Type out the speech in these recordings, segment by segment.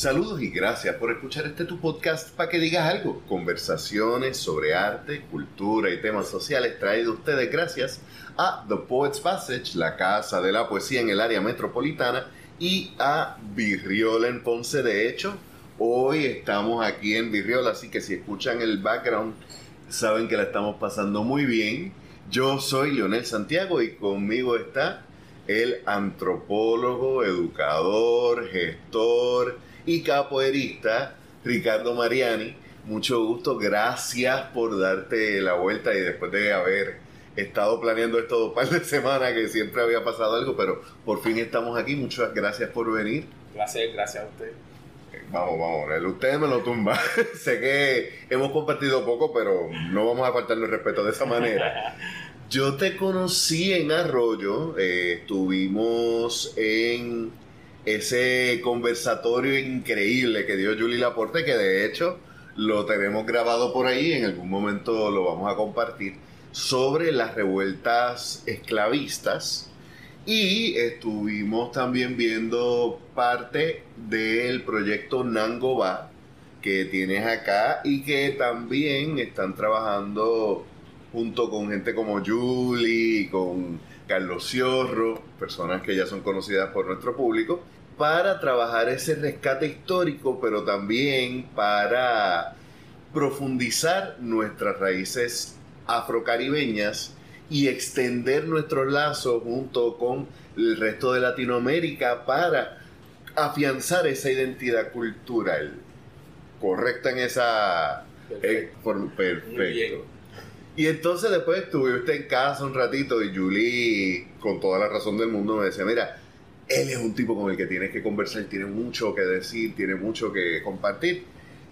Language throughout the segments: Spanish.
Saludos y gracias por escuchar este tu podcast para que digas algo. Conversaciones sobre arte, cultura y temas sociales traídos ustedes gracias a The Poets Passage, la casa de la poesía en el área metropolitana, y a Virriola en Ponce. De hecho, hoy estamos aquí en Virriola, así que si escuchan el background, saben que la estamos pasando muy bien. Yo soy Leonel Santiago y conmigo está el antropólogo, educador, gestor y capoeirista Ricardo Mariani. Mucho gusto, gracias por darte la vuelta y después de haber estado planeando esto dos par de semanas que siempre había pasado algo, pero por fin estamos aquí. Muchas gracias por venir. Gracias, gracias a usted. Vamos, vamos, ustedes me lo tumba. sé que hemos compartido poco, pero no vamos a faltarle el respeto de esa manera. Yo te conocí en Arroyo, eh, estuvimos en ese conversatorio increíble que dio Julie Laporte, que de hecho lo tenemos grabado por ahí, en algún momento lo vamos a compartir, sobre las revueltas esclavistas. Y estuvimos también viendo parte del proyecto Nangoba que tienes acá y que también están trabajando junto con gente como Julie, con Carlos Ciorro, personas que ya son conocidas por nuestro público, para trabajar ese rescate histórico, pero también para profundizar nuestras raíces afrocaribeñas y extender nuestros lazos junto con el resto de Latinoamérica para afianzar esa identidad cultural. Correcta en esa... Perfecto. perfecto. Y entonces después estuviste en casa un ratito y Julie, con toda la razón del mundo, me decía, mira, él es un tipo con el que tienes que conversar, tiene mucho que decir, tiene mucho que compartir.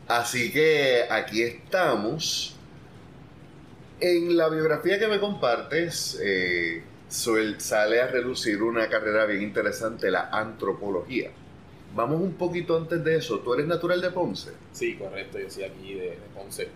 Así que aquí estamos. En la biografía que me compartes, eh, sale a relucir una carrera bien interesante, la antropología. Vamos un poquito antes de eso. ¿Tú eres natural de Ponce? Sí, correcto. Yo soy aquí de Ponce.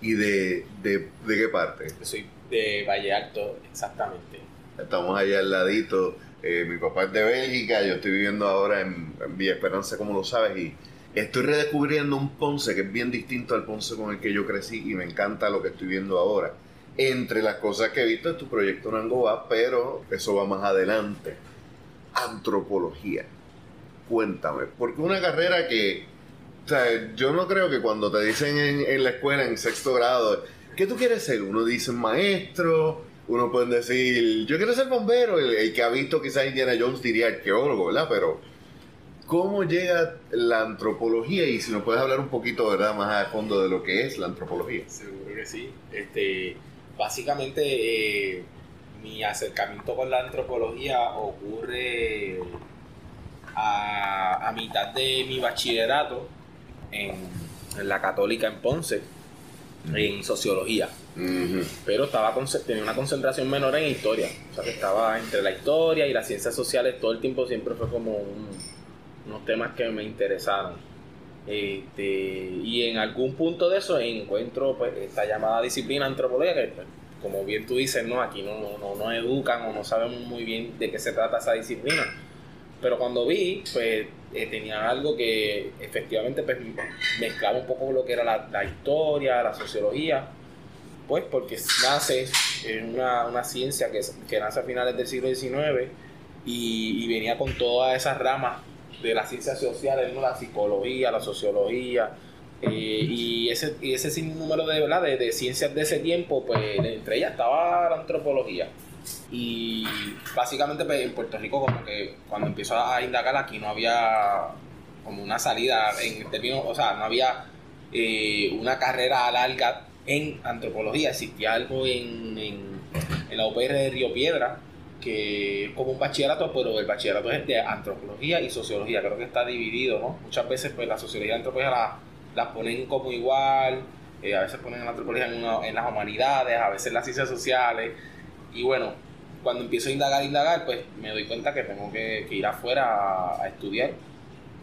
¿Y de, de, qué parte? soy de Valle Alto, exactamente. Estamos allá al ladito. Eh, mi papá es de Bélgica, yo estoy viviendo ahora en, Villa Esperanza, como lo sabes, y estoy redescubriendo un Ponce que es bien distinto al Ponce con el que yo crecí y me encanta lo que estoy viendo ahora. Entre las cosas que he visto es tu proyecto Nangoba, pero eso va más adelante. Antropología. Cuéntame, porque una carrera que o sea, yo no creo que cuando te dicen en, la escuela, en sexto grado, ¿qué tú quieres ser? Uno dice maestro, uno puede decir, yo quiero ser bombero. El, que ha visto quizás Indiana Jones diría arqueólogo, ¿verdad? Pero, ¿cómo llega la antropología? Y si nos puedes hablar un poquito, ¿verdad? Más a fondo de lo que es la antropología. Seguro que sí. Este, básicamente, eh, mi acercamiento con la antropología ocurre a, a mitad de mi bachillerato en, la Católica en Ponce, en sociología. Pero estaba tenía una concentración menor en historia. O sea que estaba entre la historia y las ciencias sociales todo el tiempo siempre fue como unos temas que me interesaron. Este, y en algún punto de eso encuentro pues, esta llamada disciplina antropología que pues, como bien tú dices, no, aquí no, no, no educan o no sabemos muy bien de qué se trata esa disciplina pero cuando vi, pues eh, tenía algo que efectivamente pues, mezclaba un poco lo que era la, historia, la sociología, pues porque nace en una, una ciencia que, que, nace a finales del siglo XIX y, venía con todas esas ramas de las ciencias sociales, ¿no? la psicología, la sociología, eh, y ese, y ese sinnúmero de, ¿verdad? De, de, ciencias de ese tiempo, pues entre ellas estaba la antropología. Y básicamente pues, en Puerto Rico como que cuando empezó a indagar aquí no había como una salida en términos, o sea, no había eh, una carrera larga en antropología. Existía algo en, en, la UPR de Río Piedra, que es como un bachillerato, pero el bachillerato es de antropología y sociología. Creo que está dividido, ¿no? Muchas veces pues la sociología y la antropología las la ponen como igual, eh, a veces ponen la antropología en, en las humanidades, a veces en las ciencias sociales. Y bueno, cuando empiezo a indagar, indagar, pues me doy cuenta que tengo que, ir afuera a, estudiar.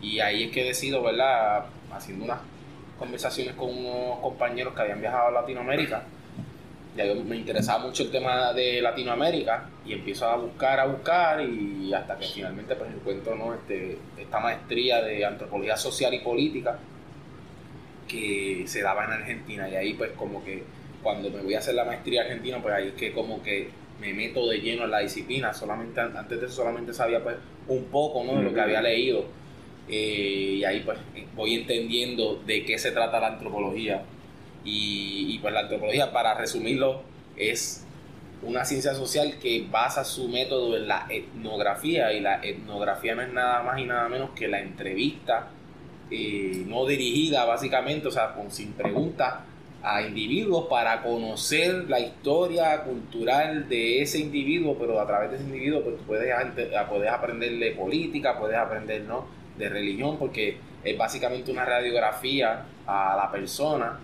Y ahí es que decido, ¿verdad? Haciendo unas conversaciones con unos compañeros que habían viajado a Latinoamérica, ya me interesaba mucho el tema de Latinoamérica y empiezo a buscar, a buscar y hasta que finalmente pues encuentro ¿no? este, esta maestría de antropología social y política que se daba en Argentina y ahí pues como que cuando me voy a hacer la maestría argentina pues ahí es que como que me meto de lleno en la disciplina, solamente antes de eso solamente sabía pues un poco ¿no? de lo que había leído. Eh, y ahí pues voy entendiendo de qué se trata la antropología. Y, pues la antropología, para resumirlo, es una ciencia social que basa su método en la etnografía y la etnografía no es nada más y nada menos que la entrevista eh, no dirigida básicamente, o sea, con, sin preguntas a individuos para conocer la historia cultural de ese individuo, pero a través de ese individuo pues, puedes, puedes aprender de política, puedes aprender ¿no? de religión, porque es básicamente una radiografía a la persona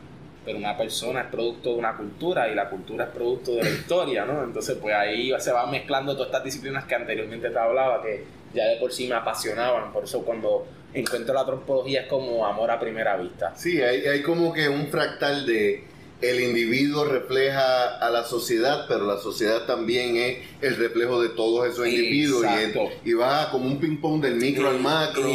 pero una persona es producto de una cultura y la cultura es producto de la historia, ¿no? Entonces, pues ahí se van mezclando todas estas disciplinas que anteriormente te hablaba, que ya de por sí me apasionaban, por eso cuando encuentro la antropología es como amor a primera vista. Sí, hay, hay como que un fractal de el individuo refleja a la sociedad, pero la sociedad también es el reflejo de todos esos individuos y, va como un ping-pong del micro al macro,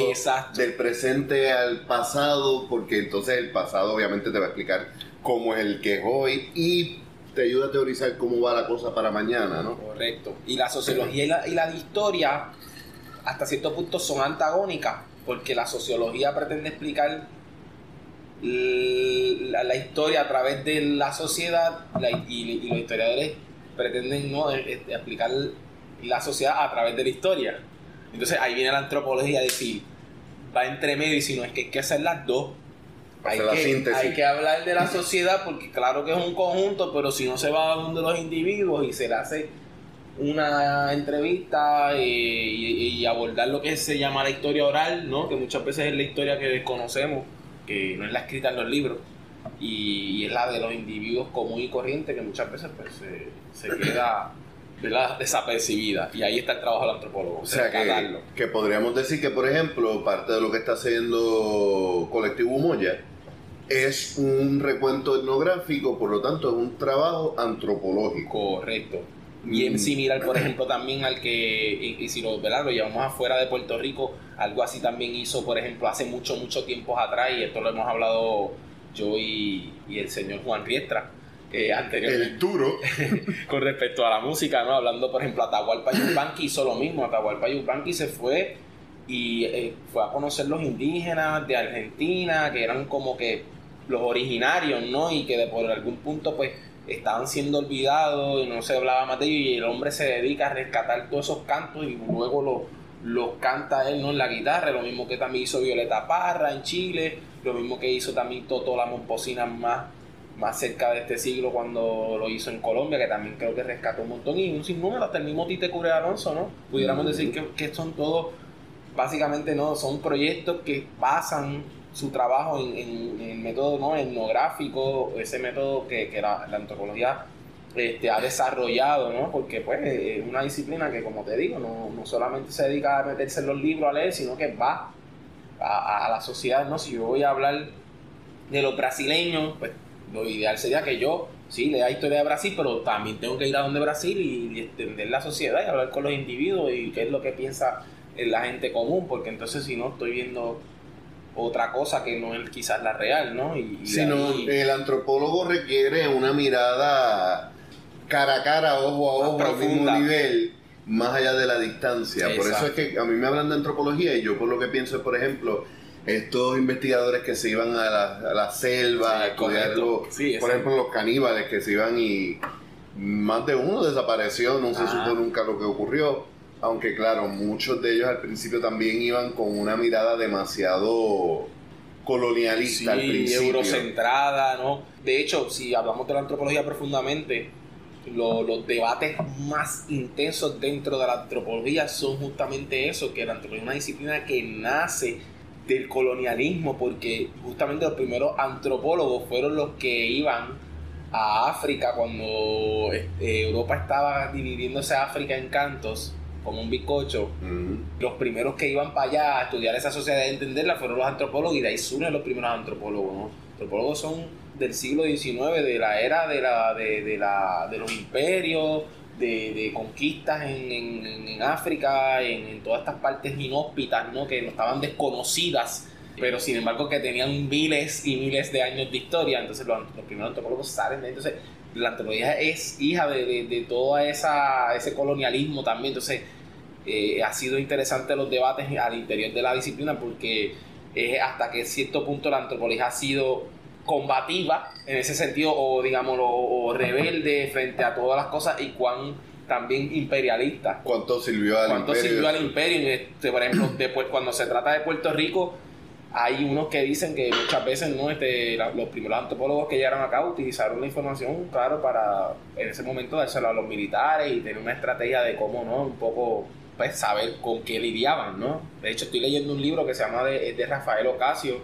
del presente al pasado, porque entonces el pasado obviamente te va a explicar cómo es el que es hoy y te ayuda a teorizar cómo va la cosa para mañana, ¿no? Correcto. Y la sociología y la, y la historia hasta cierto punto son antagónicas, porque la sociología pretende explicar la, historia a través de la sociedad y, los historiadores pretenden ¿no? explicar la sociedad a través de la historia. Entonces ahí viene la antropología a decir, va entre medio y si no es que hay que hacer las dos. Hay que, hay que, hablar de la sociedad porque claro que es un conjunto, pero si no se va a donde los individuos y se le hace una entrevista eh, y, y, abordar lo que se llama la historia oral, ¿no? que muchas veces es la historia que desconocemos que no es la escrita en los libros y, es la de los individuos común y corriente que muchas veces pues, se, queda desapercibida y ahí está el trabajo del antropólogo. O sea, que, que, podríamos decir que, por ejemplo, parte de lo que está haciendo Colectivo Moya es un recuento etnográfico, por lo tanto es un trabajo antropológico. Correcto bien mm. similar, por ejemplo, también al que, y, si lo, lo llevamos afuera de Puerto Rico, algo así también hizo, por ejemplo, hace mucho, mucho tiempo atrás, y esto lo hemos hablado yo y, el señor Juan Riestra, eh, anteriormente. El duro. con respecto a la música, ¿no? Hablando, por ejemplo, Atahualpa Yupanqui hizo lo mismo, Atahualpa Yupanqui se fue y eh, fue a conocer los indígenas de Argentina, que eran como que los originarios, ¿no? Y que de por algún punto, pues, estaban siendo olvidados y no se hablaba más de ellos y el hombre se dedica a rescatar todos esos cantos y luego los canta él ¿no? en la guitarra, lo mismo que también hizo Violeta Parra en Chile, lo mismo que hizo también Toto La Momposina más, más cerca de este siglo cuando lo hizo en Colombia, que también creo que rescató un montón y un sinnúmero, hasta el mismo Tite Cure Alonso, ¿no? Pudiéramos decir que, que son todos, básicamente no, son proyectos que basan su trabajo en, el método ¿no? etnográfico, ese método que, la, antropología este, ha desarrollado, ¿no? porque pues, es una disciplina que, como te digo, no, no, solamente se dedica a meterse en los libros a leer, sino que va a, la sociedad. ¿no? Si yo voy a hablar de los brasileños, pues lo ideal sería que yo sí lea historia de Brasil, pero también tengo que ir a donde Brasil y, y entender la sociedad y hablar con los individuos y qué es lo que piensa la gente común, porque entonces si no estoy viendo otra cosa que no es quizás la real, ¿no? Y, Sino el antropólogo requiere una mirada cara a cara, ojo a ojo, al mismo nivel, más allá de la distancia. Por eso es que a mí me hablan de antropología y yo por lo que pienso es, por ejemplo, estos investigadores que se iban a la, selva a estudiar, por ejemplo, los caníbales que se iban y más de uno desapareció, no se supo nunca lo que ocurrió aunque claro, muchos de ellos al principio también iban con una mirada demasiado colonialista al principio. eurocentrada, ¿no? De hecho, si hablamos de la antropología profundamente, los debates más intensos dentro de la antropología son justamente eso, que la antropología es una disciplina que nace del colonialismo, porque justamente los primeros antropólogos fueron los que iban a África cuando este, Europa estaba dividiéndose a África en cantos como un bizcocho, los primeros que iban para allá a estudiar esa sociedad y entenderla fueron los antropólogos y de ahí surgen los primeros antropólogos. Los antropólogos son del siglo XIX, de la era de, la, de, la, de los imperios, de, conquistas en, en, África, en, todas estas partes inhóspitas, ¿no? que no estaban desconocidas, pero sin embargo que tenían miles y miles de años de historia. Entonces los, primeros antropólogos salen de Entonces la antropología es hija de, de, todo esa, ese colonialismo también. Entonces eh, ha sido interesante los debates al interior de la disciplina porque es hasta que cierto punto la antropología ha sido combativa en ese sentido o digamos o, rebelde frente a todas las cosas y cuán también imperialista. ¿Cuánto sirvió al ¿Cuánto imperio? sirvió al imperio? Este, por ejemplo, después, cuando se trata de Puerto Rico, hay unos que dicen que muchas veces no este, los primeros antropólogos que llegaron acá utilizaron la información, claro, para en ese momento dársela a los militares y tener una estrategia de cómo, ¿no? Un poco pues saber con qué lidiaban, ¿no? De hecho, estoy leyendo un libro que se llama de, de Rafael Ocasio,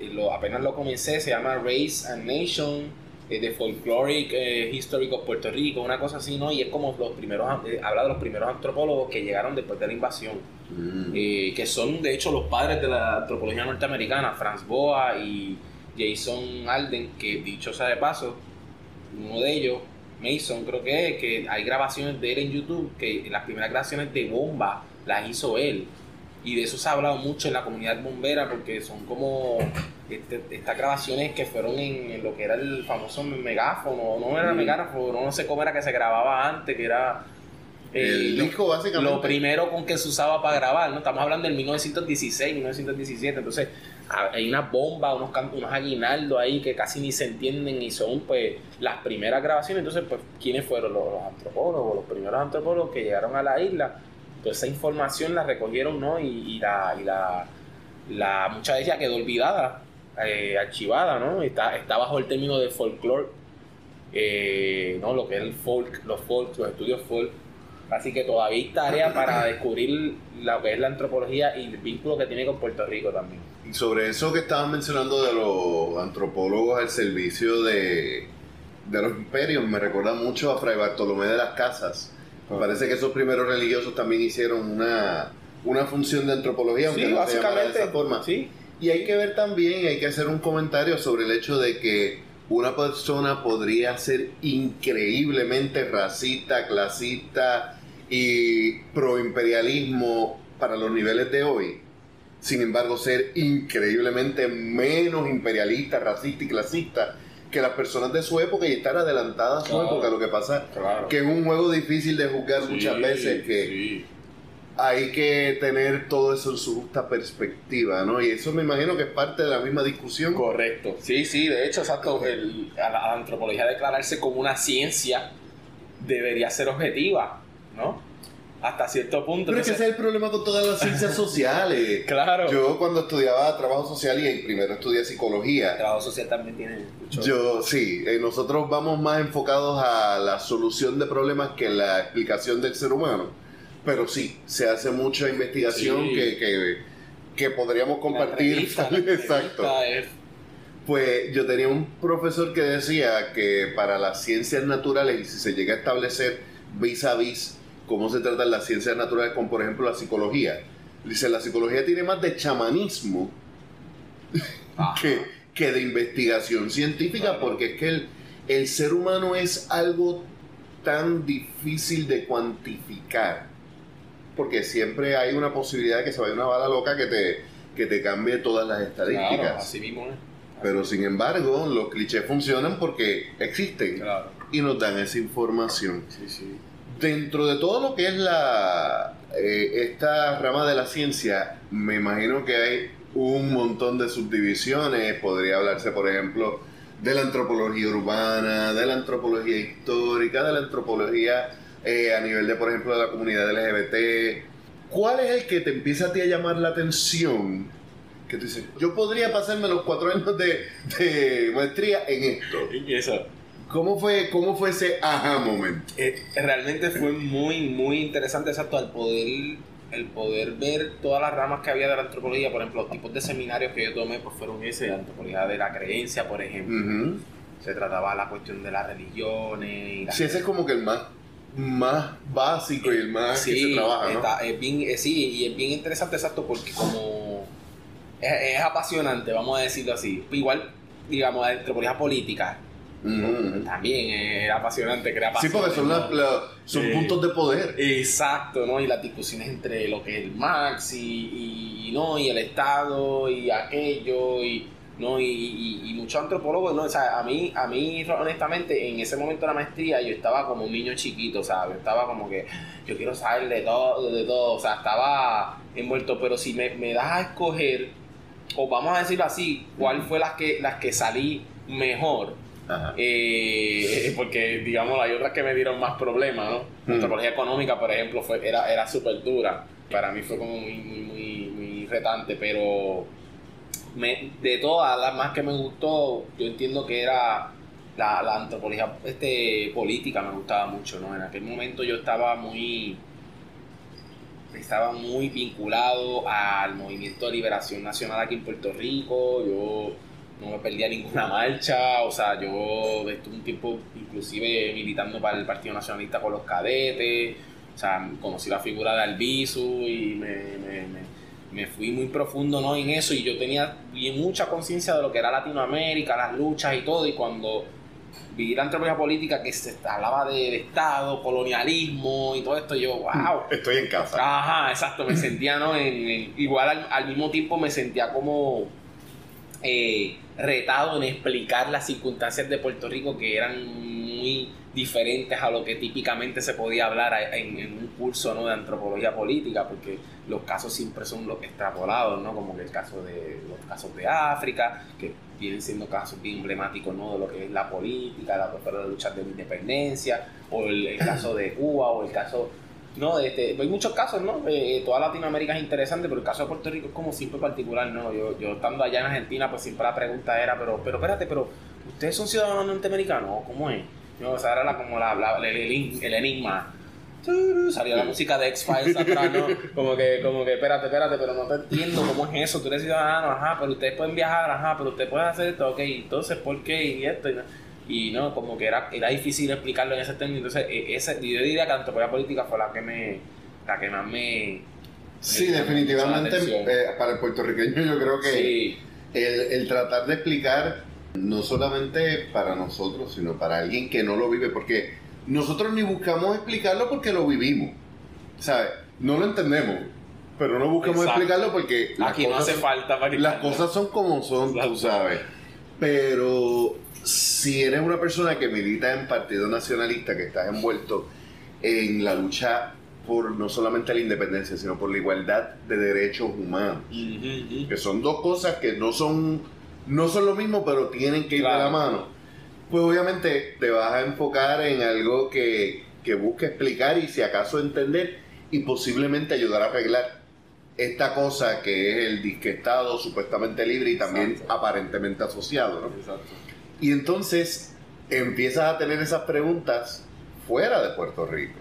y lo, apenas lo comencé, se llama Race and Nation, eh, The Folkloric eh, History of Puerto Rico, una cosa así, ¿no? Y es como los primeros, eh, habla de los primeros antropólogos que llegaron después de la invasión, mm. que son de hecho los padres de la antropología norteamericana, Franz Boa y Jason Alden, que dicho sea de paso, uno de ellos Mason, creo que es, que hay grabaciones de él en YouTube, que las primeras grabaciones de bomba las hizo él. Y de eso se ha hablado mucho en la comunidad bombera, porque son como este, estas grabaciones que fueron en, lo que era el famoso megáfono, no era el mm. megáfono, no sé cómo era que se grababa antes, que era el disco básicamente. Lo primero con que se usaba para grabar, ¿no? Estamos hablando del 1916, 1917, entonces hay una bomba, unos, unos aguinaldos ahí que casi ni se entienden y son pues las primeras grabaciones. Entonces, pues, ¿quiénes fueron los, antropólogos, los primeros antropólogos que llegaron a la isla? Pues esa información la recogieron, ¿no? Y, la, y la, la, mucha de ella quedó olvidada, eh, archivada, ¿no? Está, está bajo el término de folklore, eh, ¿no? Lo que es el folk, los folk, los estudios folk. Así que todavía hay tarea para descubrir lo que es la antropología y el vínculo que tiene con Puerto Rico también. Y sobre eso que estaban mencionando de los antropólogos al servicio de, de los imperios, me recuerda mucho a Fray Bartolomé de las Casas. Me ah. parece que esos primeros religiosos también hicieron una, una función de antropología, aunque no básicamente, de esa forma. Sí. Y hay que ver también, hay que hacer un comentario sobre el hecho de que una persona podría ser increíblemente racista, clasista y proimperialismo para los niveles de hoy sin embargo ser increíblemente menos imperialista, racista y clasista que las personas de su época y estar adelantadas a su época. Lo que pasa que es un juego difícil de juzgar muchas veces que hay que tener todo eso en su justa perspectiva, ¿no? Y eso me imagino que es parte de la misma discusión. Correcto. Sí, sí, de hecho, exacto, el, a la antropología declararse como una ciencia debería ser objetiva, ¿no? Hasta cierto punto. Pero es que ese es el problema con todas las ciencias sociales. claro. Yo cuando estudiaba trabajo social y primero estudié psicología. trabajo social también tiene mucho. Yo sí, eh, nosotros vamos más enfocados a la solución de problemas que la explicación del ser humano. Pero sí, se hace mucha investigación que, que, podríamos compartir. Exacto. Pues yo tenía un profesor que decía que para las ciencias naturales, y si se llega a establecer vis a vis cómo se tratan las ciencias naturales, como por ejemplo la psicología. Dice, la psicología tiene más de chamanismo que, que, de investigación científica, porque es que el, el ser humano es algo tan difícil de cuantificar. Porque siempre hay una posibilidad de que se vaya una bala loca que te, que te cambie todas las estadísticas. así mismo Pero sin embargo, los clichés funcionan porque existen y nos dan esa información. Sí, sí dentro de todo lo que es la eh, esta rama de la ciencia, me imagino que hay un montón de subdivisiones. Podría hablarse, por ejemplo, de la antropología urbana, de la antropología histórica, de la antropología eh, a nivel de, por ejemplo, de la comunidad LGBT. ¿Cuál es el que te empieza a ti a llamar la atención? Que tú dices, yo podría pasarme los cuatro años de, de maestría en esto. Y eso ¿Cómo fue, cómo fue ese aha moment? Eh, realmente fue muy, muy interesante, exacto, al poder, el poder ver todas las ramas que había de la antropología, por ejemplo, los tipos de seminarios que yo tomé, pues fueron ese, antropología de la creencia, por ejemplo. Se trataba la cuestión de las religiones. sí, ese es como que el más más básico y el más que se trabaja, ¿no? es bien, eh, sí, y es bien interesante, exacto, porque como es, es, apasionante, vamos a decirlo así. Igual digamos, de antropología política. También era apasionante, crea Sí, porque son, son puntos de poder. Exacto, ¿no? Y las discusiones entre lo que es el Marx y, ¿no? y el Estado y aquello y... ¿no? Y, y, muchos antropólogos, ¿no? O sea, a mí, a mí, honestamente, en ese momento de la maestría, yo estaba como un niño chiquito, ¿sabes? Estaba como que yo quiero saber de todo, de todo, o sea, estaba envuelto, pero si me, me das a escoger, o vamos a decirlo así, cuál fue las que, las que salí mejor, eh, porque, digamos, hay otras que me dieron más problemas, ¿no? La antropología económica, por ejemplo, fue, era, era súper dura. Para mí fue como muy, muy, muy, retante, pero me, de todas las más que me gustó, yo entiendo que era la, la, antropología este, política, me gustaba mucho, ¿no? En aquel momento yo estaba muy estaba muy vinculado al movimiento de liberación nacional aquí en Puerto Rico. Yo no me perdía ninguna marcha, o sea, yo estuve un tiempo inclusive militando para el Partido Nacionalista con los cadetes, o sea, conocí la figura de Albizu y me, fui muy profundo ¿no? en eso y yo tenía bien mucha conciencia de lo que era Latinoamérica, las luchas y todo, y cuando vi la antropología política que se hablaba de, Estado, colonialismo y todo esto, yo, wow. Estoy en casa. Ajá, exacto, me sentía, ¿no? En, igual al mismo tiempo me sentía como eh, retado en explicar las circunstancias de Puerto Rico que eran muy diferentes a lo que típicamente se podía hablar en, un curso de antropología política, porque los casos siempre son los extrapolados, ¿no? como el caso de los casos de África, que vienen siendo casos bien emblemáticos ¿no? de lo que es la política, la, la lucha de la independencia, o el caso de Cuba, o el caso no, este, hay muchos casos, ¿no? Eh, toda Latinoamérica es interesante, pero el caso de Puerto Rico es como siempre particular, ¿no? Yo, yo estando allá en Argentina, pues siempre la pregunta era, pero, pero espérate, pero ¿ustedes son ciudadanos norteamericanos? ¿Cómo es? No, o sea, era como la, el, enigma. Salía la música de X-Files atrás, ¿no? Como que, como que, espérate, espérate, pero no te entiendo cómo es eso. Tú eres ciudadano, ajá, pero ustedes pueden viajar, ajá, pero ustedes pueden hacer esto, ok, entonces, ¿por qué? Y esto, y y no, como que era, era difícil explicarlo en ese término. Entonces, e, ese, yo diría que la antropología política fue la que me, la que más me... Sí, definitivamente eh, para el puertorriqueño yo creo que el, el tratar de explicar no solamente para nosotros, sino para alguien que no lo vive, porque nosotros ni buscamos explicarlo porque lo vivimos, ¿sabes? No lo entendemos, pero no buscamos explicarlo porque aquí no hace falta para las cosas son como son, tú sabes. Pero si eres una persona que milita en partido nacionalista, que estás envuelto en la lucha por no solamente la independencia, sino por la igualdad de derechos humanos, que son dos cosas que no son, no son lo mismo, pero tienen que ir de la mano, pues obviamente te vas a enfocar en algo que, que busque explicar y si acaso entender y posiblemente ayudar a arreglar esta cosa que es el disque Estado supuestamente libre y también aparentemente asociado. ¿no? Exacto. Y entonces empiezas a tener esas preguntas fuera de Puerto Rico.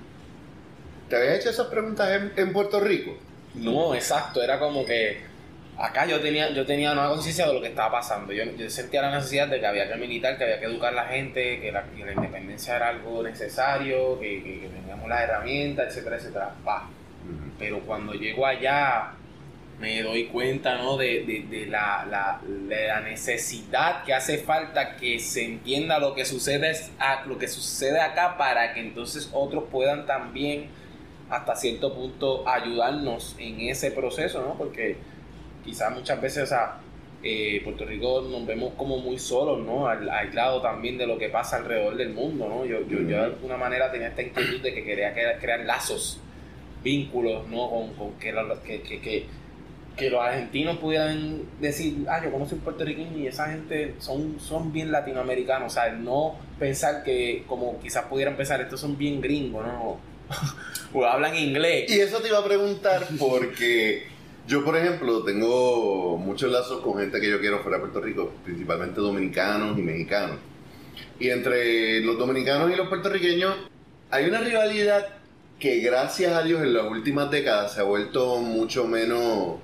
¿Te habías hecho esas preguntas en, Puerto Rico? No, exacto. Era como que acá yo tenía, yo tenía una conciencia de lo que estaba pasando. Yo, sentía la necesidad de que había que militar, que había que educar a la gente, que la, independencia era algo necesario, que, teníamos las herramientas, etcétera, etcétera. Pero cuando llego allá, me doy cuenta ¿no? de, de, la, la, la, necesidad que hace falta que se entienda lo que sucede a, lo que sucede acá para que entonces otros puedan también hasta cierto punto ayudarnos en ese proceso, ¿no? Porque quizás muchas veces, o sea, eh, Puerto Rico nos vemos como muy solos, ¿no? Aislados también de lo que pasa alrededor del mundo, ¿no? Yo, yo, yo de alguna manera tenía esta inquietud de que quería crear, lazos, vínculos, ¿no? Con, con que, que, que que los argentinos pudieran decir, ah, yo conozco un puertorriqueño y esa gente son, son bien latinoamericanos, o sea, no pensar que como quizás pudieran pensar, estos son bien gringos, ¿no? o hablan inglés. Y eso te iba a preguntar porque yo, por ejemplo, tengo muchos lazos con gente que yo quiero fuera de Puerto Rico, principalmente dominicanos y mexicanos. Y entre los dominicanos y los puertorriqueños hay una rivalidad que gracias a Dios en las últimas décadas se ha vuelto mucho menos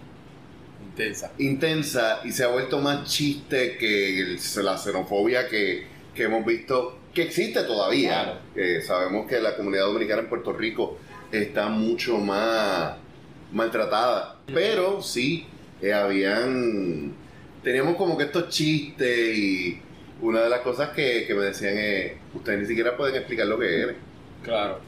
intensa. intensa y se ha vuelto más chiste que la xenofobia que, hemos visto que existe todavía. sabemos que la comunidad dominicana en Puerto Rico está mucho más maltratada, pero sí eh, habían teníamos como que estos chistes y una de las cosas que, me decían es, ustedes ni siquiera pueden explicar lo que es. Claro.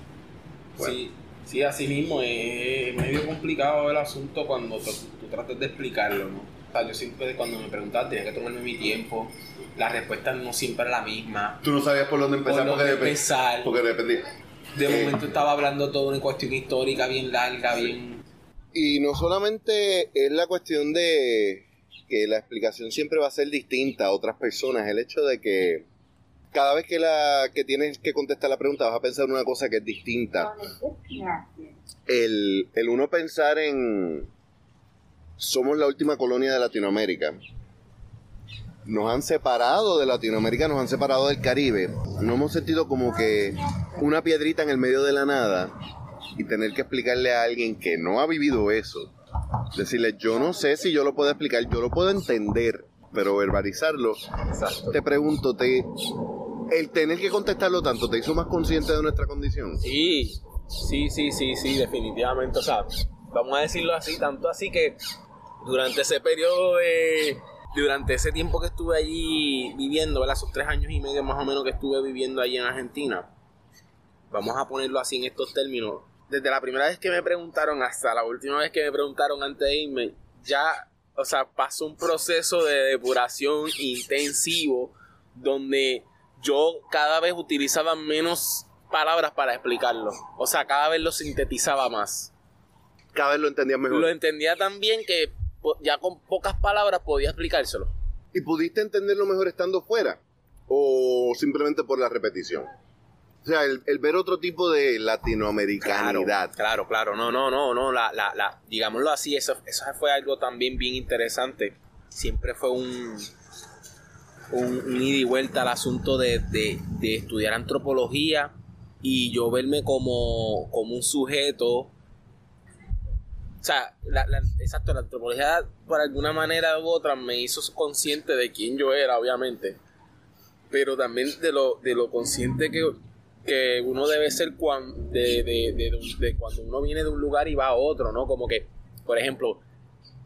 Sí, sí, así mismo es medio complicado el asunto cuando tú, tratas de explicarlo, ¿no? O sea, yo siempre cuando me preguntaban tenía que tomarme mi tiempo, la respuesta no siempre era la misma. Tú no sabías por dónde empezar, por dónde porque, empezar. porque dependía. De eh, momento estaba hablando toda una cuestión histórica bien larga, bien... Y no solamente es la cuestión de que la explicación siempre va a ser distinta a otras personas. El hecho de que cada vez que, la, que tienes que contestar la pregunta vas a pensar una cosa que es distinta. El, el uno pensar en somos la última colonia de Latinoamérica. Nos han separado de Latinoamérica, nos han separado del Caribe. No hemos sentido como que una piedrita en el medio de la nada y tener que explicarle a alguien que no ha vivido eso Decirle, yo no sé si yo lo puedo explicar, yo lo puedo entender, pero verbalizarlo. Te pregunto, ¿te, ¿el tener que contestarlo tanto te hizo más consciente de nuestra condición? Sí, sí, sí, sí, sí, definitivamente. O sea, vamos a decirlo así, tanto así que durante ese periodo de durante ese tiempo que estuve allí viviendo, ¿verdad? esos tres años y medio más o menos que estuve viviendo allí en Argentina, vamos a ponerlo así en estos términos, desde la primera vez que me preguntaron hasta la última vez que me preguntaron antes de irme, ya, o sea, pasó un proceso de depuración intensivo donde yo cada vez utilizaba menos palabras para explicarlo. O sea, cada vez lo sintetizaba más. Cada vez lo entendía mejor. Lo entendía tan bien que ya con pocas palabras podía explicárselo. ¿Y pudiste entenderlo mejor estando fuera? ¿O simplemente por la repetición? O sea, el, ver otro tipo de latinoamericanidad. Claro, claro, no, no, no, no, la, la, la, digámoslo así, eso, eso fue algo también bien interesante. Siempre fue un, un, ida y vuelta al asunto de, estudiar antropología y yo verme como, como un sujeto. O sea, exacto, la antropología por alguna manera u otra me hizo consciente de quién yo era, obviamente. Pero también de lo, de lo consciente que, que uno debe ser cuando, de, cuando uno viene de un lugar y va a otro, ¿no? Como que, por ejemplo,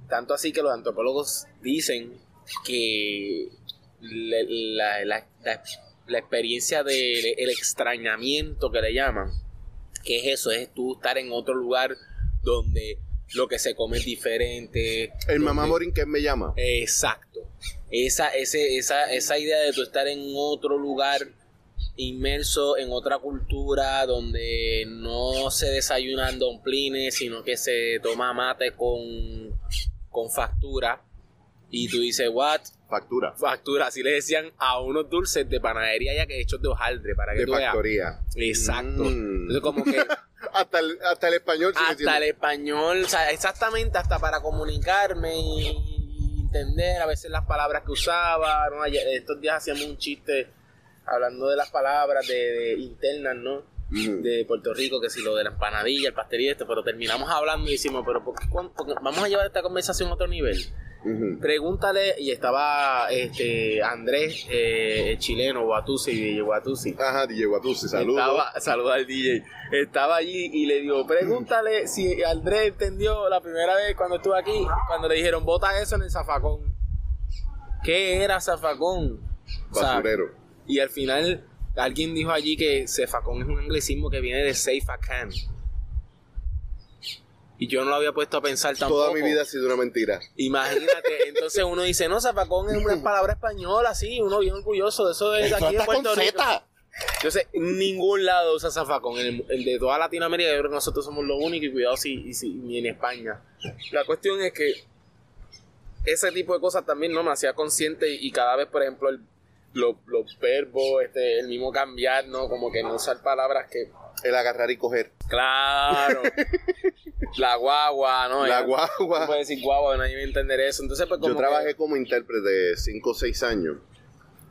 tanto así que los antropólogos dicen que la, la, la, experiencia del extrañamiento que le llaman, que es eso, es tú estar en otro lugar donde lo que se come es diferente. El mamá morín que me llama. Exacto. Esa, ese, esa, esa idea de tú estar en otro lugar inmerso en otra cultura donde no se desayunan domplines, sino que se toma mate con, con factura. Y tú dices, ¿what? Factura. Factura, así le decían a unos dulces de panadería ya que hechos de hojaldre, para que de tú factoría. Exacto. Mm. Entonces, como que. hasta, el, hasta el español. Hasta el español, o sea, exactamente, hasta para comunicarme y entender a veces las palabras que usaba. Estos días hacíamos un chiste hablando de las palabras de, internas, ¿no? De Puerto Rico, que si lo de la empanadilla, el pastel y esto, pero terminamos hablando y decimos, pero ¿por qué, vamos a llevar esta conversación a otro nivel? Pregúntale, y estaba este Andrés, eh, chileno, Guatusi, DJ Guatusi. Ajá, DJ Guatusi, saludos. Saludos al DJ. Estaba allí y le digo, pregúntale si Andrés entendió la primera vez cuando estuvo aquí, cuando le dijeron, bota eso en el zafacón. ¿Qué era zafacón? Basurero. Y al final, alguien dijo allí que cefacón es un anglicismo que viene de safe can. Y yo no lo había puesto a pensar tampoco. Toda mi vida ha sido una mentira. Imagínate, entonces uno dice, no, zafacón es una palabra española, sí, uno bien orgulloso de eso de aquí de Puerto Rico. Entonces, ningún lado usa zafacón. El, el, de toda Latinoamérica, yo creo que nosotros somos los únicos y cuidado si, si, ni en España. La cuestión es que ese tipo de cosas también no me hacía consciente y cada vez, por ejemplo, el, los, verbos, este, el mismo cambiar, ¿no? Como que no usar palabras que... El agarrar y coger. Claro. la guagua, ¿no? La guagua. No puedes decir guagua, nadie va a entender eso. Entonces, pues Yo trabajé como intérprete 5 o 6 años.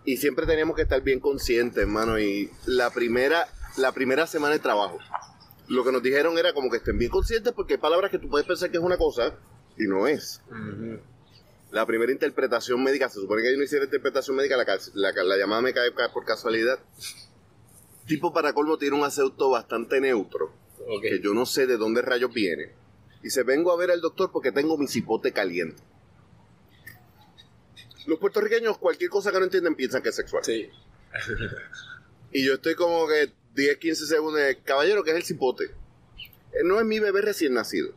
Y siempre teníamos que estar bien conscientes, hermano. Y la primera, la primera semana de trabajo, lo que nos dijeron era como que estén bien conscientes porque hay palabras que tú puedes pensar que es una cosa y no es la primera interpretación médica, se supone que yo no hiciera interpretación médica, la, llamada me cae por casualidad. Tipo para colmo tiene un acento bastante neutro, que yo no sé de dónde rayos viene. Y se vengo a ver al doctor porque tengo mi cipote caliente. Los puertorriqueños, cualquier cosa que no entienden, piensan que es sexual. Sí. Y yo estoy como que 10, 15 segundos, caballero, que es el cipote. Eh, No es mi bebé recién nacido.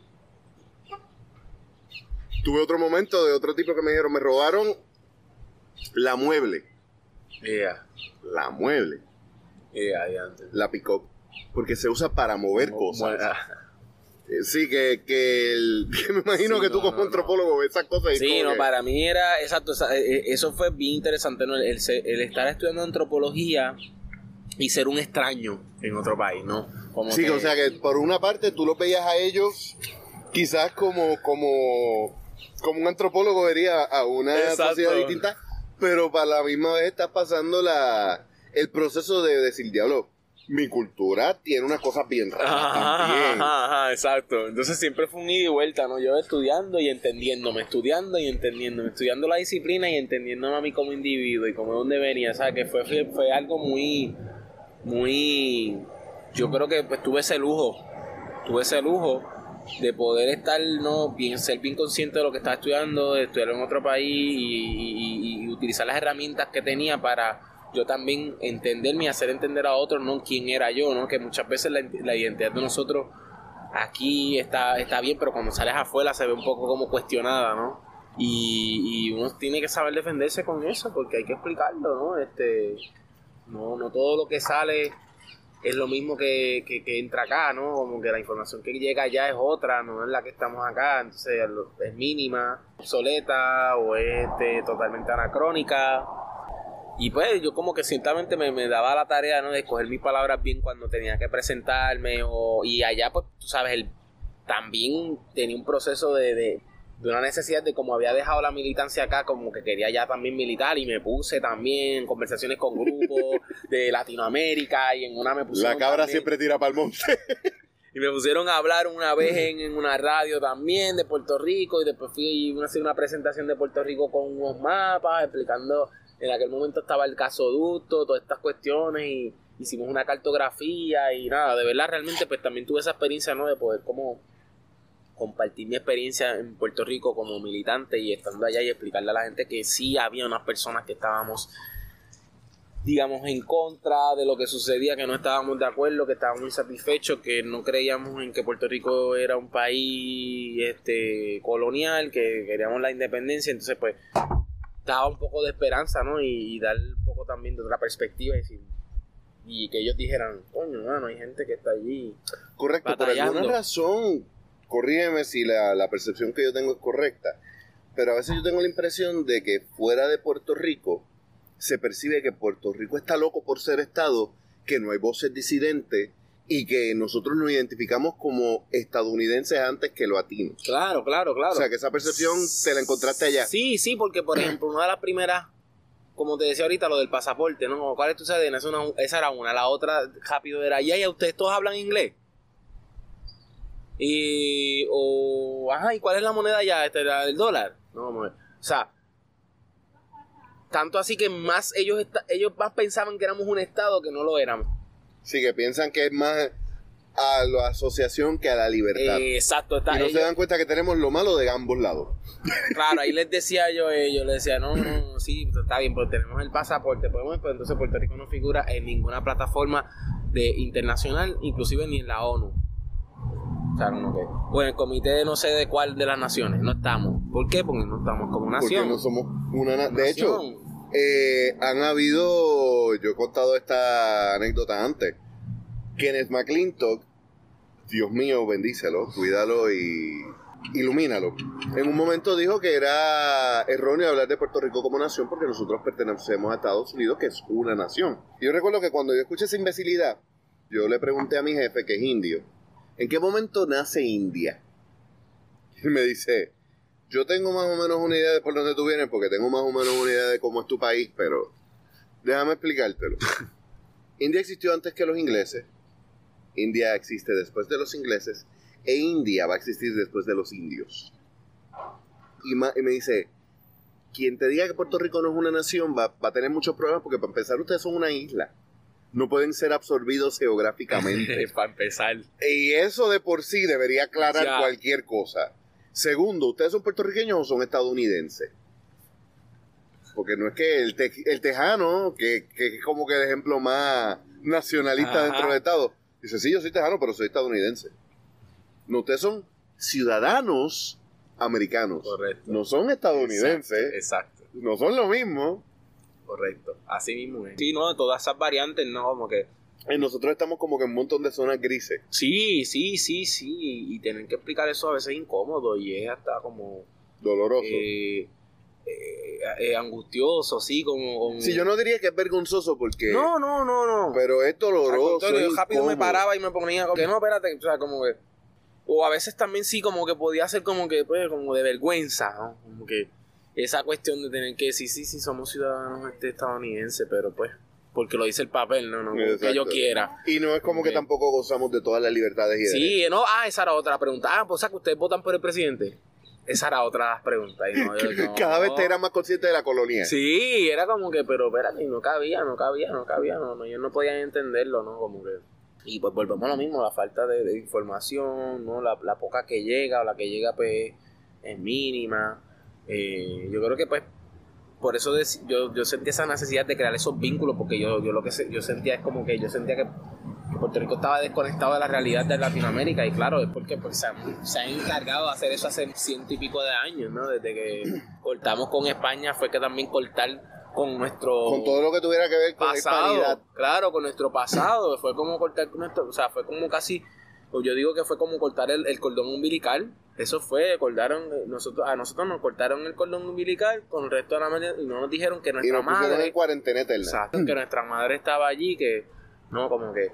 Tuve otro momento de otro tipo que me dijeron, me robaron la mueble. Yeah. La mueble. Yeah, yeah, antes. La pick-up. Porque se usa para mover cosas. Bueno, Eh, Sí, que, que, el- que me imagino Sí, que tú no, como no, antropólogo ves esas cosas y Sí, no, que- para mí era, exacto, eh, eh, eso fue bien interesante, ¿no? El, el estar estudiando antropología y ser un extraño en otro país, ¿no? Como Sí, o sea que por una parte tú los veías a ellos quizás como, como, como un antropólogo vería a una Exacto. sociedad distinta, pero para la misma vez estás pasando la, el proceso de decir, diablo, mi cultura tiene unas cosas bien raras Ajá, también. ajá, ajá, exacto. Entonces siempre fue un ida y vuelta, ¿no? Yo estudiando y entendiéndome, estudiando y entendiéndome, estudiando la disciplina y entendiéndome a mí como individuo y como de dónde venía, ¿sabes? Que fue, fue, fue algo muy, muy... Yo creo que pues tuve ese lujo, tuve ese lujo de poder estar, ¿no? Bien, ser bien consciente de lo que estaba estudiando, de estudiar en otro país y, utilizar las herramientas que tenía para yo también entenderme y hacer entender a otros, ¿no? Quién era yo, ¿no? Que muchas veces la, la identidad de nosotros aquí está, está bien, pero cuando sales afuera se ve un poco como cuestionada, ¿no? Y, y uno tiene que saber defenderse con eso, porque hay que explicarlo, ¿no? Este, no, no todo lo que sale es lo mismo que, que, entra acá, ¿no? Como que la información que llega allá es otra, no es la que estamos acá, entonces es mínima, obsoleta o es este, totalmente anacrónica. Y pues yo como que ciertamente me, me daba la tarea, ¿no? De escoger mis palabras bien cuando tenía que presentarme o, y allá pues tú sabes, el, también tenía un proceso de, de una necesidad de como había dejado la militancia acá, como que quería ya también militar y me puse también en conversaciones con grupos de Latinoamérica y en una me pusieron La cabra también- siempre tira para el monte. y me pusieron a hablar una vez en, en una radio también de Puerto Rico y después fui a hacer una presentación de Puerto Rico con unos mapas explicando, en aquel momento estaba el gasoducto, todas estas cuestiones y hicimos una cartografía y nada, de verdad realmente pues también tuve esa experiencia, ¿no? De poder como compartir mi experiencia en Puerto Rico como militante y estando allá y explicarle a la gente que sí había unas personas que estábamos digamos, en contra de lo que sucedía, que no estábamos de acuerdo, que estábamos insatisfechos, que no creíamos en que Puerto Rico era un país este colonial, que queríamos la independencia, entonces pues daba un poco de esperanza, ¿no? Y, y dar un poco también de otra perspectiva y, decir- y que ellos dijeran, coño, mano, hay gente que está allí. Correcto, por Batallando. alguna razón, corrígeme si la, la percepción que yo tengo es correcta, pero a veces yo tengo la impresión de que fuera de Puerto Rico se percibe que Puerto Rico está loco por ser Estado, que no hay voces disidentes y que nosotros nos identificamos como estadounidenses antes que latinos. Claro, claro, claro. O sea, que esa percepción te la encontraste allá. Sí, sí, porque por ejemplo, una de las primeras, como te decía ahorita, lo del pasaporte, ¿no? ¿Cuál es tu cadena? Esa, una- esa era una. La otra, rápido, era, ya, ya, ustedes todos hablan inglés. Y, o, ajá, ¿y cuál es la moneda ya? Este, la del dólar. No, vamos a ver. O sea, tanto así que más ellos, ellos más pensaban que éramos un estado que no lo éramos. Sí, que piensan que es más a la asociación que a la libertad. Eh, exacto, está y no ellos- se dan cuenta que tenemos lo malo de ambos lados. Claro, ahí les decía yo a ellos, les decía, no, no, sí, pues está bien, pues tenemos el pasaporte, podemos, pues entonces Puerto Rico no figura en ninguna plataforma de internacional, inclusive ni en la ONU. O sea, no, que, o en el comité no sé de cuál de las naciones, no estamos. ¿Por qué? Porque no estamos como Porque nación. no somos una... na- De hecho, Nación. eh, han habido... Yo he contado esta anécdota antes. Kenneth McClintock, Dios mío, bendícelo, cuídalo y ilumínalo. En un momento dijo que era erróneo hablar de Puerto Rico como nación porque nosotros pertenecemos a Estados Unidos, que es una nación. Yo recuerdo que cuando yo escuché esa imbecilidad, yo le pregunté a mi jefe, que es indio, ¿en qué momento nace India? Y me dice, yo tengo más o menos una idea de por dónde tú vienes, porque tengo más o menos una idea de cómo es tu país, pero déjame explicártelo. India existió antes que los ingleses, India existe después de los ingleses, e India va a existir después de los indios. Y, me dice, quien te diga que Puerto Rico no es una nación va, va a tener muchos problemas, porque para empezar ustedes son una isla. No pueden ser absorbidos geográficamente. Para empezar. Y eso de por sí debería aclarar Ya. cualquier cosa. Segundo, ¿ustedes son puertorriqueños o son estadounidenses? Porque no es que el, el tejano, que, que, es como que el ejemplo más nacionalista dentro del Estado, dice, sí, yo soy tejano, pero soy estadounidense. No, ustedes son ciudadanos americanos. Correcto. No son estadounidenses. Exacto. No son lo mismo. Correcto. Así mismo es. Sí, no, todas esas variantes, no, como que y nosotros estamos como que en un montón de zonas grises. Sí, sí, sí, sí. Y tener que explicar eso a veces es incómodo y es hasta como... Doloroso. Eh, eh, eh, angustioso, sí, como, Sí, yo no diría que es vergonzoso porque... No, no, no, no. Pero es doloroso. yo rápido me paraba y me ponía como que no, espérate, o sea, como que... O a veces también sí, como que podía ser como que, pues, como de vergüenza, ¿no? Como que esa cuestión de tener que decir, sí, sí, somos ciudadanos este, estadounidenses, pero pues porque lo dice el papel, no, no, que yo quiera. Y no es como que tampoco gozamos de todas las libertades y Sí, no, ah, esa era otra pregunta. Ah, pues o sea que ustedes votan por el presidente. Esa era otra pregunta. Cada vez te era más consciente de la colonia. Sí, era como que, pero espérate, no cabía, no cabía, no cabía, no, no, ellos no podían entenderlo, ¿no? Como que. Y pues volvemos a lo mismo, la falta de, información, ¿no? La, la, poca que llega o la que llega, pues, es mínima. Eh, yo creo que, pues, por eso yo, yo sentía esa necesidad de crear esos vínculos, porque yo, yo lo que yo sentía es como que yo sentía que, Puerto Rico estaba desconectado de la realidad de Latinoamérica, y claro, es porque pues, se, han, se han encargado de hacer eso hace ciento y pico de años, ¿no? Desde que cortamos con España fue que también cortar con nuestro con todo lo que tuviera que ver con pasado, claro, con nuestro pasado, fue como cortar con nuestro, o sea, fue como casi pues yo digo que fue como cortar el, cordón umbilical. Eso fue, cortaron, nosotros, a nosotros nos cortaron el cordón umbilical con el resto de la mañana y no nos dijeron que nuestra y nos madre. en cuarentena eterna. Exacto, que nuestra madre estaba allí, que no, como que.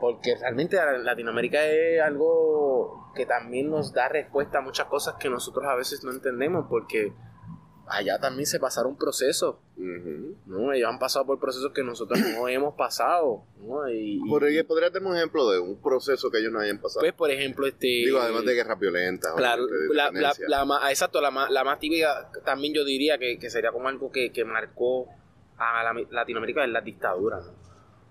Porque realmente Latinoamérica es algo que también nos da respuesta a muchas cosas que nosotros a veces no entendemos, porque allá también se pasaron procesos, ¿no? Ellos han pasado por procesos que nosotros no hemos pasado, ¿no? Y, por ahí podría tener un ejemplo de un proceso que ellos no hayan pasado. Pues, por ejemplo, este... Digo, además de guerras violentas. Claro, la, la, exacto, la la más típica también yo diría que, que sería como algo que, que marcó a la, Latinoamérica es la dictadura, ¿no?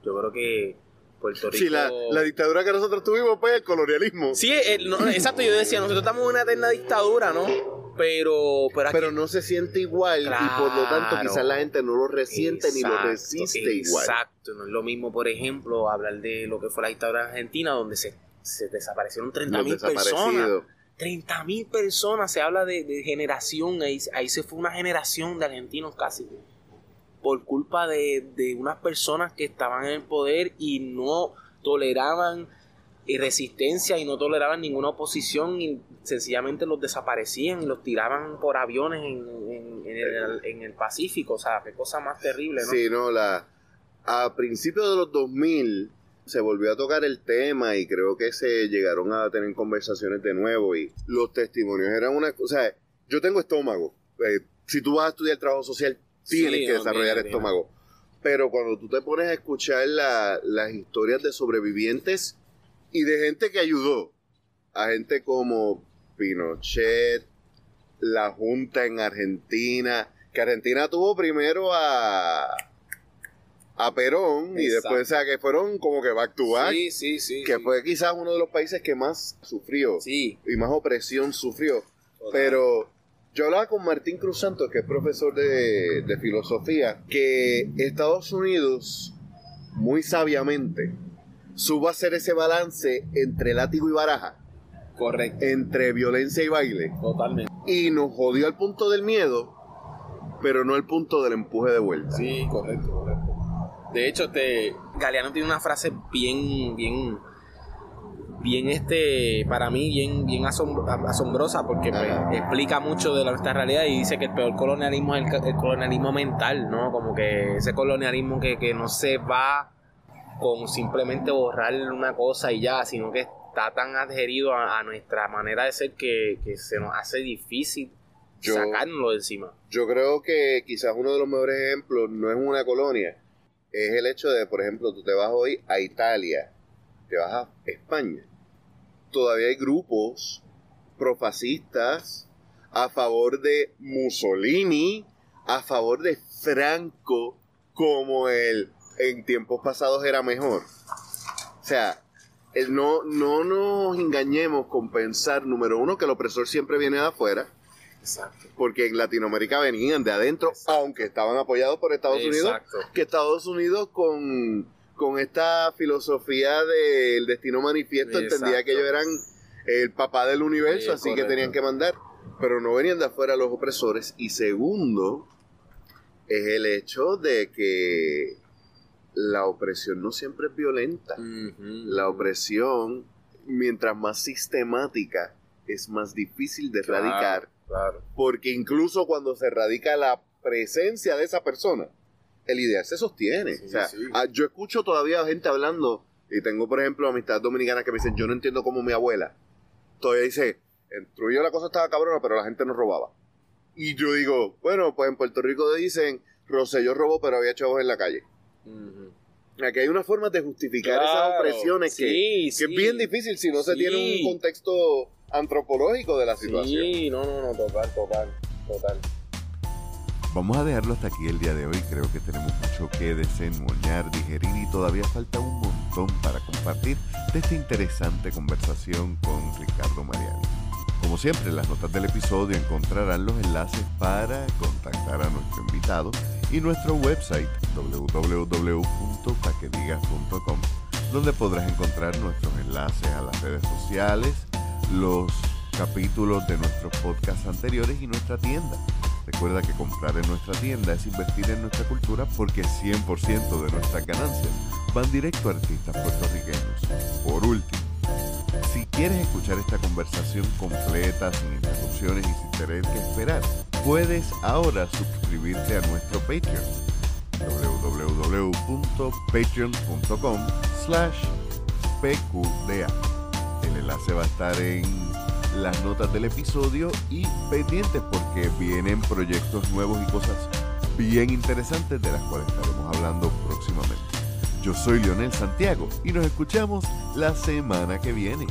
Yo creo que Puerto Rico... Sí, la, la dictadura que nosotros tuvimos, pues, el colonialismo. Sí, exacto, yo decía, nosotros estamos en una eterna dictadura, ¿no? Pero pero, no se siente igual y por lo tanto quizás la gente no lo resiente ni lo resiste igual. Exacto, no es lo mismo, por ejemplo, hablar de lo que fue la dictadura argentina donde se, desaparecieron 30 mil personas. 30 mil personas, se habla de, generación, ahí, ahí, se fue una generación de argentinos casi, por culpa de, de unas personas que estaban en el poder y no toleraban y resistencia y no toleraban ninguna oposición y sencillamente los desaparecían y los tiraban por aviones en, el, Pacífico. O sea, qué cosa más terrible, ¿no? Sí, no, la, a principios de los 2000 se volvió a tocar el tema y creo que se llegaron a tener conversaciones de nuevo y los testimonios eran una cosa, o sea, yo tengo estómago. Eh, si tú vas a estudiar trabajo social, tienes que desarrollar estómago. Pero cuando tú te pones a escuchar las historias de sobrevivientes y de gente que ayudó a gente como Pinochet, la Junta en Argentina, que Argentina tuvo primero a a Perón y después, o sea, que fueron como que back to back. Sí, sí, sí. Que fue quizás uno de los países que más sufrió sí. y más opresión sufrió. Pero yo hablaba con Martín Cruz Santos, que es profesor de, de filosofía, que Estados Unidos, muy sabiamente, supo hacer ese balance entre látigo y baraja. Correcto. Entre violencia y baile. Totalmente. Y nos jodió al punto del miedo, pero no al punto del empuje de vuelta. Sí, correcto, correcto. De hecho, este, Galeano tiene una frase bien, bien, bien, este, para mí, bien, bien asombrosa, porque pues, explica mucho de nuestra realidad y dice que el peor colonialismo es el, colonialismo mental, ¿no? Como que ese colonialismo que, que no se va con simplemente borrar una cosa y ya, sino que está tan adherido a, nuestra manera de ser que, se nos hace difícil sacarlo de encima. Yo creo que quizás uno de los mejores ejemplos no es una colonia, es el hecho de, por ejemplo, tú te vas hoy a Italia, te vas a España. Todavía hay grupos profascistas a favor de Mussolini, a favor de Franco, como el en tiempos pasados era mejor. O sea, no, no nos engañemos con pensar, número uno, que el opresor siempre viene de afuera, Exacto. Porque en Latinoamérica venían de adentro, aunque estaban apoyados por Estados Unidos, que Estados Unidos con, con esta filosofía del destino manifiesto entendía que ellos eran el papá del universo, así que tenían que mandar, pero no venían de afuera los opresores. Y segundo, es el hecho de que la opresión no siempre es violenta. La opresión, mientras más sistemática, es más difícil de erradicar. Porque incluso cuando se erradica la presencia de esa persona, el ideal se sostiene. Ah, yo escucho todavía gente hablando, y tengo, por ejemplo, amistades dominicanas que me dicen, yo no entiendo cómo mi abuela todavía dice, en Trujillo la cosa estaba cabrona, pero la gente no robaba. Y yo digo, bueno, pues en Puerto Rico dicen, Rosselló robó, pero había chavos en la calle. Aquí hay una forma de justificar esas opresiones que, es bien difícil si no se tiene un contexto antropológico de la situación. Sí, no, no, no, total, total, total. Vamos a dejarlo hasta aquí el día de hoy. Creo que tenemos mucho que desenmoñar, digerir y todavía falta un montón para compartir de esta interesante conversación con Ricardo Mariani. Como siempre, en las notas del episodio encontrarán los enlaces para contactar a nuestro invitado y nuestro website www.paquedigas.com, donde podrás encontrar nuestros enlaces a las redes sociales, los capítulos de nuestros podcasts anteriores y nuestra tienda. Recuerda que comprar en nuestra tienda es invertir en nuestra cultura porque 100% de nuestras ganancias van directo a artistas puertorriqueños. Por último, si quieres escuchar esta conversación completa, sin interrupciones y sin tener que esperar, puedes ahora suscribirte a nuestro Patreon www.patreon.com slash pqda. El enlace va a estar en las notas del episodio y pendientes porque vienen proyectos nuevos y cosas bien interesantes de las cuales estaremos hablando próximamente. Yo soy Leonel Santiago y nos escuchamos la semana que viene.